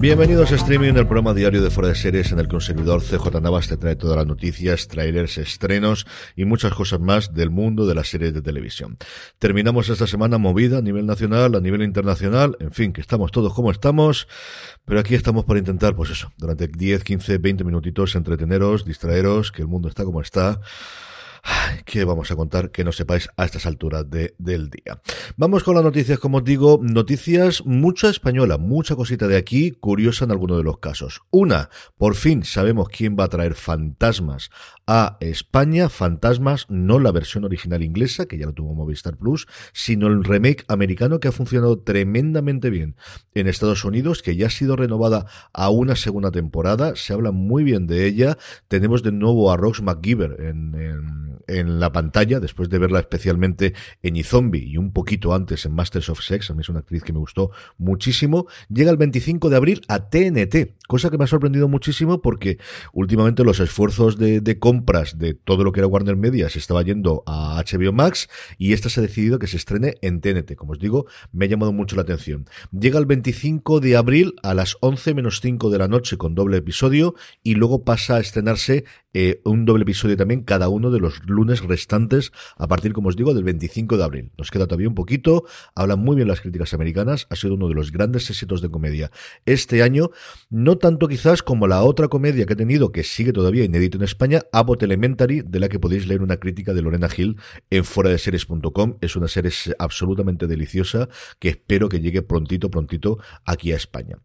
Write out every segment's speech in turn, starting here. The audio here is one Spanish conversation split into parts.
Bienvenidos a Streaming, el programa diario de Fuera de Series en el que un servidor CJ Navas te trae todas las noticias, trailers, estrenos y muchas cosas más del mundo de las series de televisión. Terminamos esta semana movida a nivel nacional, a nivel internacional, en fin, que estamos todos como estamos, pero aquí estamos para intentar, pues eso, durante 10, 15, 20 minutitos entreteneros, distraeros, que el mundo está como está. ¿Qué vamos a contar que no sepáis a estas alturas de, del día? Vamos con las noticias, como os digo, noticias mucha española, mucha cosita de aquí, curiosa en alguno de los casos. Una, por fin sabemos quién va a traer fantasmas a España, fantasmas, no la versión original inglesa, que ya lo tuvo Movistar Plus, sino el remake americano que ha funcionado tremendamente bien en Estados Unidos, que ya ha sido renovada a una segunda temporada, se habla muy bien de ella, tenemos de nuevo a Rox McGiver en, en en la pantalla, después de verla especialmente en iZombie y un poquito antes en Masters of Sex, a mí es una actriz que me gustó muchísimo, llega el 25 de abril a TNT, cosa que me ha sorprendido muchísimo porque últimamente los esfuerzos de, compras de todo lo que era Warner Media se estaba yendo a HBO Max y esta se ha decidido que se estrene en TNT, como os digo, me ha llamado mucho la atención. Llega el 25 de abril a las 11 menos 5 de la noche con doble episodio y luego pasa a estrenarse eh, un doble episodio también cada uno de los lunes restantes a partir, como os digo, del 25 de abril. Nos queda todavía un poquito, hablan muy bien las críticas americanas, ha sido uno de los grandes éxitos de comedia este año, no tanto quizás como la otra comedia que he tenido, que sigue todavía inédito en España, Abbott Elementary, de la que podéis leer una crítica de Lorena Gil en foradeseries.com. Es una serie absolutamente deliciosa que espero que llegue prontito, prontito aquí a España.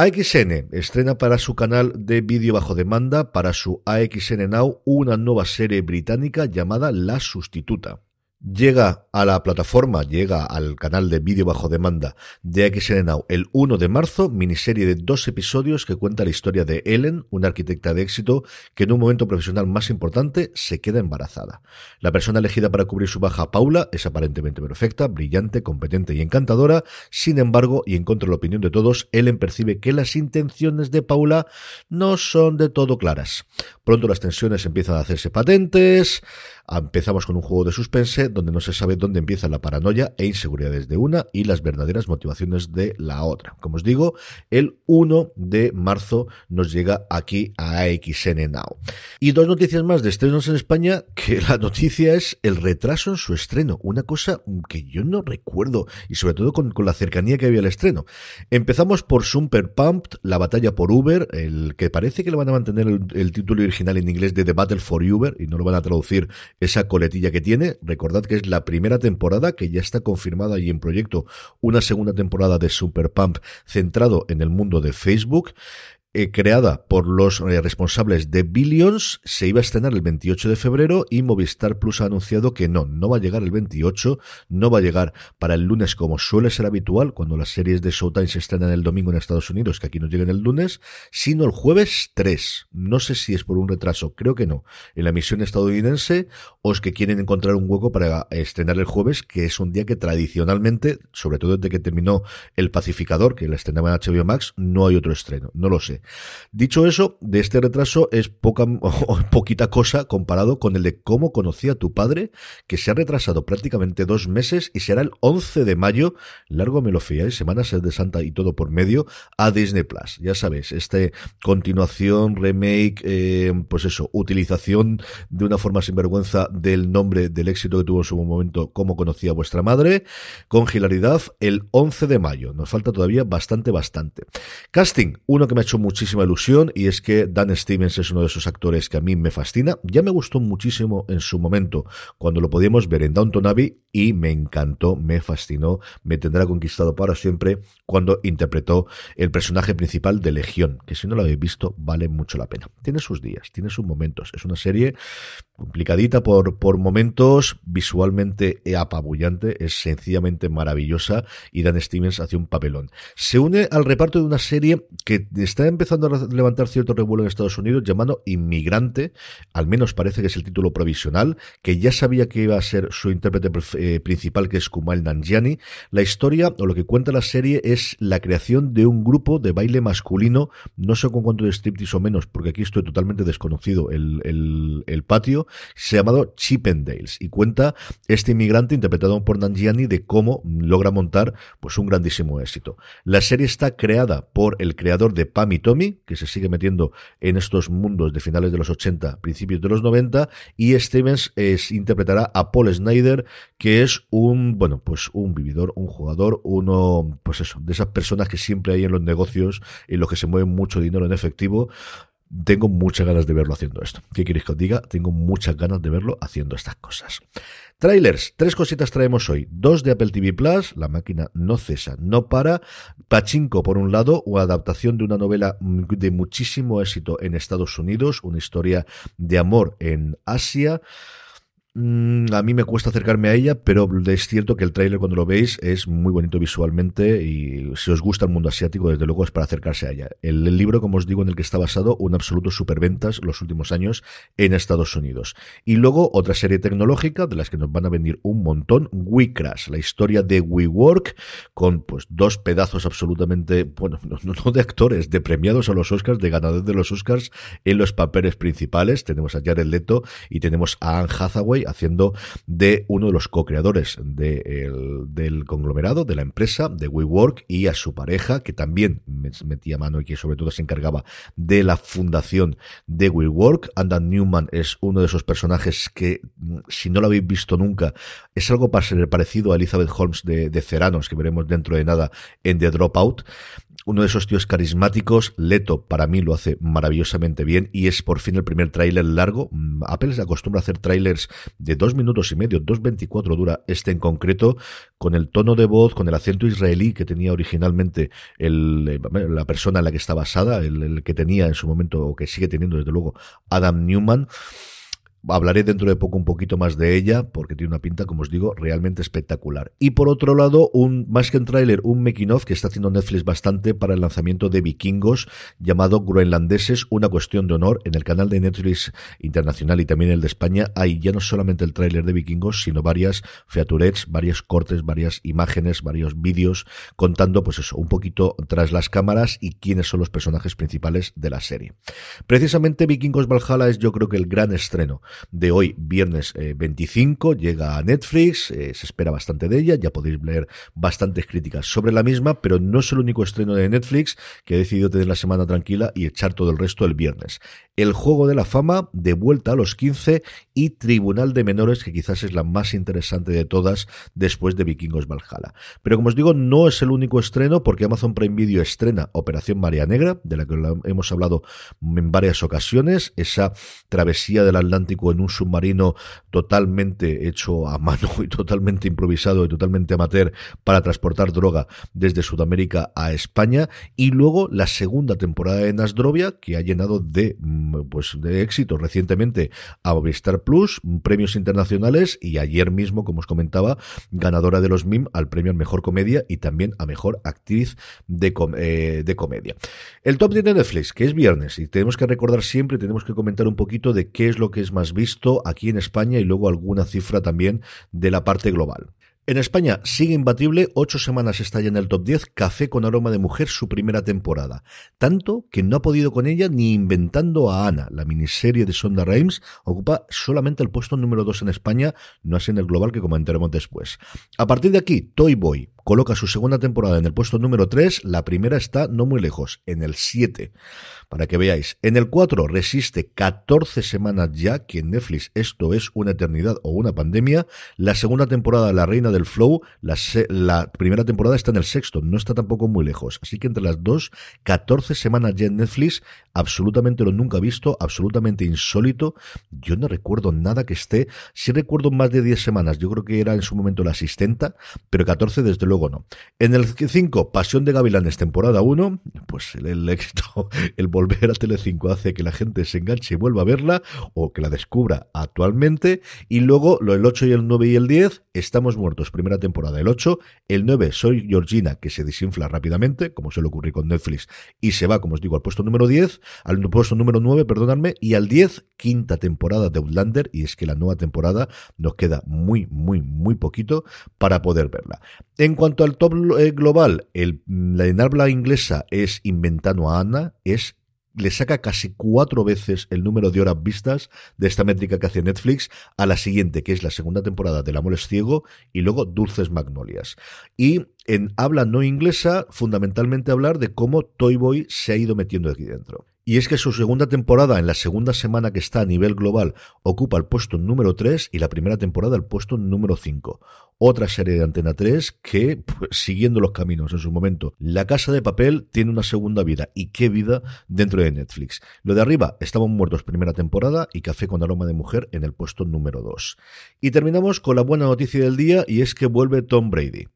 AXN estrena para su canal de vídeo bajo demanda, para su AXN Now, una nueva serie británica llamada La Sustituta. Llega a la plataforma, llega al canal de vídeo bajo demanda de XN Now el 1 de marzo, miniserie de dos episodios que cuenta la historia de Ellen, una arquitecta de éxito que en un momento profesional más importante se queda embarazada. La persona elegida para cubrir su baja, Paula, es aparentemente perfecta, brillante, competente y encantadora. Sin embargo, y en contra de la opinión de todos, Ellen percibe que las intenciones de Paula no son de todo claras. Pronto las tensiones empiezan a hacerse patentes. Empezamos con un juego de suspense donde no se sabe dónde empieza la paranoia e inseguridades de una y las verdaderas motivaciones de la otra. Como os digo, el 1 de marzo nos llega aquí a AXN Now. Y dos noticias más de estrenos en España, que la noticia es el retraso en su estreno, una cosa que yo no recuerdo y sobre todo con, la cercanía que había al estreno. Empezamos por Super Pumped, la batalla por Uber, el que parece que le van a mantener el título original en inglés de The Battle for Uber y no lo van a traducir esa coletilla que tiene. Recordad que es la primera temporada que ya está confirmada y en proyecto una segunda temporada de Super Pump centrado en el mundo de Facebook. Eh, creada por los eh, responsables de Billions, se iba a estrenar el 28 de febrero y Movistar Plus ha anunciado que no, no va a llegar el 28, no va a llegar para el lunes como suele ser habitual cuando las series de Showtime se estrenan el domingo en Estados Unidos, que aquí nos lleguen el lunes, sino el jueves 3. No sé si es por un retraso, creo que no, en la emisión estadounidense o es que quieren encontrar un hueco para estrenar el jueves, que es un día que tradicionalmente, sobre todo desde que terminó El Pacificador, que la estrenaba en HBO Max, no hay otro estreno, no lo sé. 2020. Dicho eso, de este retraso es poca poquita cosa comparado con el de cómo conocía tu padre, que se ha retrasado prácticamente dos meses y será el 11 de mayo, largo me lo fiáis, semanas de Santa y todo por medio, a Disney Plus. Ya sabéis, este continuación, remake, eh, pues eso, utilización de una forma sinvergüenza del nombre del éxito que tuvo en su momento, cómo conocía vuestra madre, con hilaridad, el 11 de mayo. Nos falta todavía bastante, bastante. Casting, uno que me ha hecho muchísima ilusión y es que Dan Stevens es uno de esos actores que a mí me fascina. Ya me gustó muchísimo en su momento cuando lo podíamos ver en Downton Abbey y me encantó, me fascinó, me tendrá conquistado para siempre cuando interpretó el personaje principal de Legión, que si no lo habéis visto vale mucho la pena. Tiene sus días, tiene sus momentos. Es una serie complicadita por, por momentos, visualmente apabullante, es sencillamente maravillosa y Dan Stevens hace un papelón. Se une al reparto de una serie que está empezando a levantar cierto revuelo en Estados Unidos llamado Inmigrante, al menos parece que es el título provisional, que ya sabía que iba a ser su intérprete eh, principal que es Kumail Nanjiani. La historia o lo que cuenta la serie es la creación de un grupo de baile masculino, no sé con cuánto de striptease o menos, porque aquí estoy totalmente desconocido el, el, el patio, se llamado Chippendales y cuenta este inmigrante interpretado por Nanjiani de cómo logra montar pues un grandísimo éxito. La serie está creada por el creador de Pam y Tommy, que se sigue metiendo en estos mundos de finales de los 80, principios de los 90, y Stevens es, interpretará a Paul Snyder, que es un, bueno, pues un vividor, un jugador, uno, pues eso, de esas personas que siempre hay en los negocios, en los que se mueve mucho dinero en efectivo, tengo muchas ganas de verlo haciendo esto. ¿Qué queréis que os diga? Tengo muchas ganas de verlo haciendo estas cosas. Trailers, tres cositas traemos hoy. Dos de Apple TV Plus, la máquina no cesa, no para. Pachinko, por un lado, o adaptación de una novela de muchísimo éxito en Estados Unidos, una historia de amor en Asia. Mm, a mí me cuesta acercarme a ella, pero es cierto que el tráiler cuando lo veis es muy bonito visualmente y si os gusta el mundo asiático, desde luego es para acercarse a ella. El, libro, como os digo, en el que está basado, un absoluto superventas los últimos años en Estados Unidos. Y luego otra serie tecnológica de las que nos van a venir un montón, WeCrash, la historia de WeWork, con pues dos pedazos absolutamente, bueno, no, no de actores, de premiados a los Oscars, de ganadores de los Oscars en los papeles principales. Tenemos a Jared Leto y tenemos a Anne Hathaway haciendo de uno de los co-creadores del conglomerado, de la empresa, de WeWork, y a su pareja, que también metía mano y que sobre todo se encargaba de la fundación de WeWork. Andan Newman es uno de esos personajes que, si no lo habéis visto nunca, es algo parecido a Elizabeth Holmes de, de Ceranos, que veremos dentro de nada en The Dropout uno de esos tíos carismáticos. Leto para mí lo hace maravillosamente bien y es por fin el primer tráiler largo. Mm, Apple se acostumbra a hacer tráilers de dos minutos y medio, dos veinticuatro dura este en concreto, con el tono de voz, con el acento israelí que tenía originalmente el, eh, la persona en la que está basada, el, el que tenía en su momento o que sigue teniendo desde luego Adam Newman. Hablaré dentro de poco un poquito más de ella, porque tiene una pinta, como os digo, realmente espectacular. Y por otro lado, un más que un tráiler, un making que está haciendo Netflix bastante para el lanzamiento de Vikingos, llamado Groenlandeses, una cuestión de honor. En el canal de Netflix internacional y también el de España hay ya no solamente el tráiler de Vikingos, sino varias featurets, varios cortes, varias imágenes, varios vídeos, contando, pues eso, un poquito tras las cámaras y quiénes son los personajes principales de la serie. Precisamente Vikingos Valhalla es yo creo que el gran estreno de hoy, viernes 25, eh, llega a Netflix, eh, se espera bastante de ella, ya podéis leer bastantes críticas sobre la misma, pero no es el único estreno de Netflix que ha decidido tener la semana tranquila y echar todo el resto el viernes. El Juego de la Fama, de vuelta a los 15 y Tribunal de Menores, que quizás es la más interesante de todas después de Vikingos Valhalla. Pero como os digo, no es el único estreno porque Amazon Prime Video estrena Operación María Negra, de la que hemos hablado en varias ocasiones, esa travesía del Atlántico en un submarino totalmente hecho a mano y totalmente improvisado y totalmente amateur para transportar droga desde Sudamérica a España y luego la segunda temporada de Nasdrovia que ha llenado de mm, pues de éxito recientemente a Movistar Plus, premios internacionales y ayer mismo, como os comentaba, ganadora de los MIM al premio a Mejor Comedia y también a Mejor Actriz de, eh, Comedia. El top 10 de Netflix, que es viernes, y tenemos que recordar siempre, tenemos que comentar un poquito de qué es lo que es más visto aquí en España y luego alguna cifra también de la parte global. En España sigue imbatible, ocho semanas está ya en el top 10, Café con aroma de mujer, su primera temporada. Tanto que no ha podido con ella ni inventando a Ana. La miniserie de Sonda Rhimes ocupa solamente el puesto número 2 en España, no así en el global que comentaremos después. A partir de aquí, Toy Boy, coloca su segunda temporada en el puesto número 3, la primera está no muy lejos, en el 7, para que veáis. En el 4 resiste 14 semanas ya, que en Netflix esto es una eternidad o una pandemia. La segunda temporada, La Reina del Flow, la, primera temporada está en el sexto, no está tampoco muy lejos. Así que entre las dos, 14 semanas ya en Netflix, absolutamente lo nunca visto, absolutamente insólito. Yo no recuerdo nada que esté, sí recuerdo más de 10 semanas, yo creo que era en su momento la asistenta, pero 14 desde luego no. En el 5, Pasión de Gavilanes, temporada 1, pues el, éxito, el volver a Telecinco hace que la gente se enganche y vuelva a verla, o que la descubra actualmente, y luego lo el 8 y el 9 y el 10, Estamos Muertos, primera temporada, el 8, el 9, Soy Georgina, que se desinfla rápidamente, como suele ocurrir con Netflix, y se va, como os digo, al puesto número 10, al puesto número 9, perdonadme, y al 10, quinta temporada de Outlander, y es que la nueva temporada nos queda muy, muy, muy poquito para poder verla. En cuanto cuanto al top eh, global, la en habla inglesa es Inventando a Ana, es le saca casi cuatro veces el número de horas vistas de esta métrica que hace Netflix a la siguiente, que es la segunda temporada del Amor es Ciego y luego Dulces Magnolias. Y en habla no inglesa, fundamentalmente hablar de cómo Toy Boy se ha ido metiendo aquí dentro. Y es que su segunda temporada, en la segunda semana que está a nivel global, ocupa el puesto número 3 y la primera temporada el puesto número 5. Otra serie de Antena 3 que, pues, siguiendo los caminos en su momento, La Casa de Papel tiene una segunda vida. ¿Y qué vida dentro de Netflix? Lo de arriba, Estamos Muertos primera temporada y Café con Aroma de Mujer en el puesto número 2. Y terminamos con la buena noticia del día y es que vuelve Tom Brady.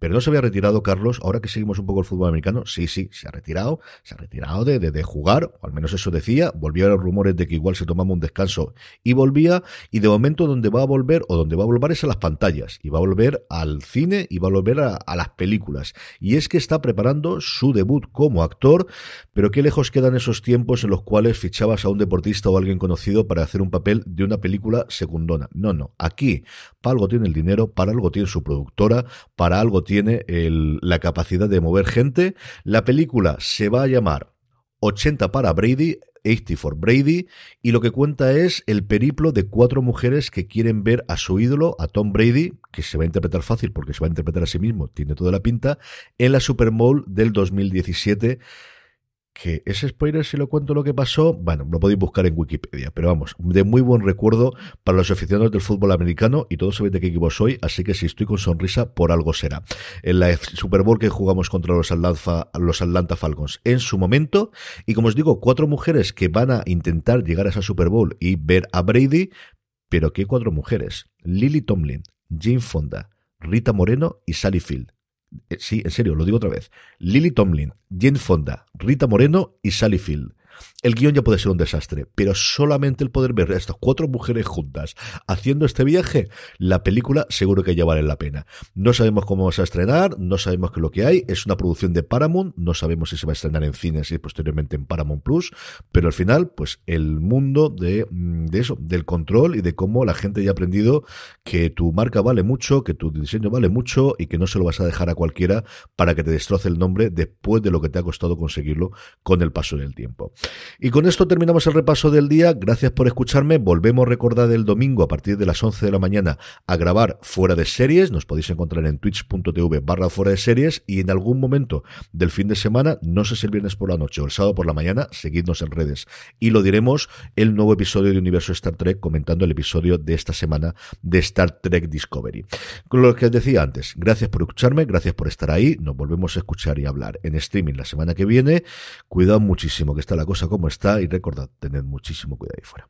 Pero no se había retirado, Carlos, ahora que seguimos un poco el fútbol americano, sí, sí, se ha retirado, se ha retirado de, jugar, o al menos eso decía, volvió a los rumores de que igual se tomaba un descanso y volvía, y de momento donde va a volver, o donde va a volver es a las pantallas, y va a volver al cine, y va a volver a, a las películas. Y es que está preparando su debut como actor, pero qué lejos quedan esos tiempos en los cuales fichabas a un deportista o alguien conocido para hacer un papel de una película secundona. No, no, aquí, para algo tiene el dinero, para algo tiene su productora, para algo tiene la capacidad de mover gente. La película se va a llamar 80 para Brady, 80 for Brady, y lo que cuenta es el periplo de cuatro mujeres que quieren ver a su ídolo, a Tom Brady, que se va a interpretar fácil porque se va a interpretar a sí mismo, tiene toda la pinta, en la Super Bowl del 2017 que ese spoiler, si lo cuento lo que pasó, bueno, lo podéis buscar en Wikipedia, pero vamos, de muy buen recuerdo para los aficionados del fútbol americano y todos sabéis de qué equipo soy, así que si estoy con sonrisa, por algo será. En la Super Bowl que jugamos contra los Atlanta, los Atlanta Falcons en su momento, y como os digo, cuatro mujeres que van a intentar llegar a esa Super Bowl y ver a Brady, pero ¿qué cuatro mujeres? Lily Tomlin, Jane Fonda, Rita Moreno y Sally Field. Eh, sí, en serio, lo digo otra vez. Lily Tomlin, Jane Fonda, Rita Moreno y Sally Field. El guion ya puede ser un desastre, pero solamente el poder ver a estas cuatro mujeres juntas haciendo este viaje, la película seguro que ya vale la pena. No sabemos cómo va a estrenar, no sabemos qué es lo que hay, es una producción de Paramount, no sabemos si se va a estrenar en cines y posteriormente en Paramount Plus, pero al final, pues el mundo de, mm, de eso, del control y de cómo la gente ya ha aprendido que tu marca vale mucho, que tu diseño vale mucho y que no se lo vas a dejar a cualquiera para que te destroce el nombre después de lo que te ha costado conseguirlo con el paso del tiempo. Y con esto terminamos el repaso del día. Gracias por escucharme. Volvemos a recordar el domingo a partir de las 11 de la mañana a grabar fuera de series. Nos podéis encontrar en twitch.tv barra fuera de series y en algún momento del fin de semana, no sé si el viernes por la noche o el sábado por la mañana, seguidnos en redes. Y lo diremos el nuevo episodio de Universo Star Trek comentando el episodio de esta semana de Star Trek Discovery. Con lo que os decía antes, gracias por escucharme, gracias por estar ahí. Nos volvemos a escuchar y hablar en streaming la semana que viene. Cuidado muchísimo que está la cosa como está y recordad, tened muchísimo cuidado ahí fuera.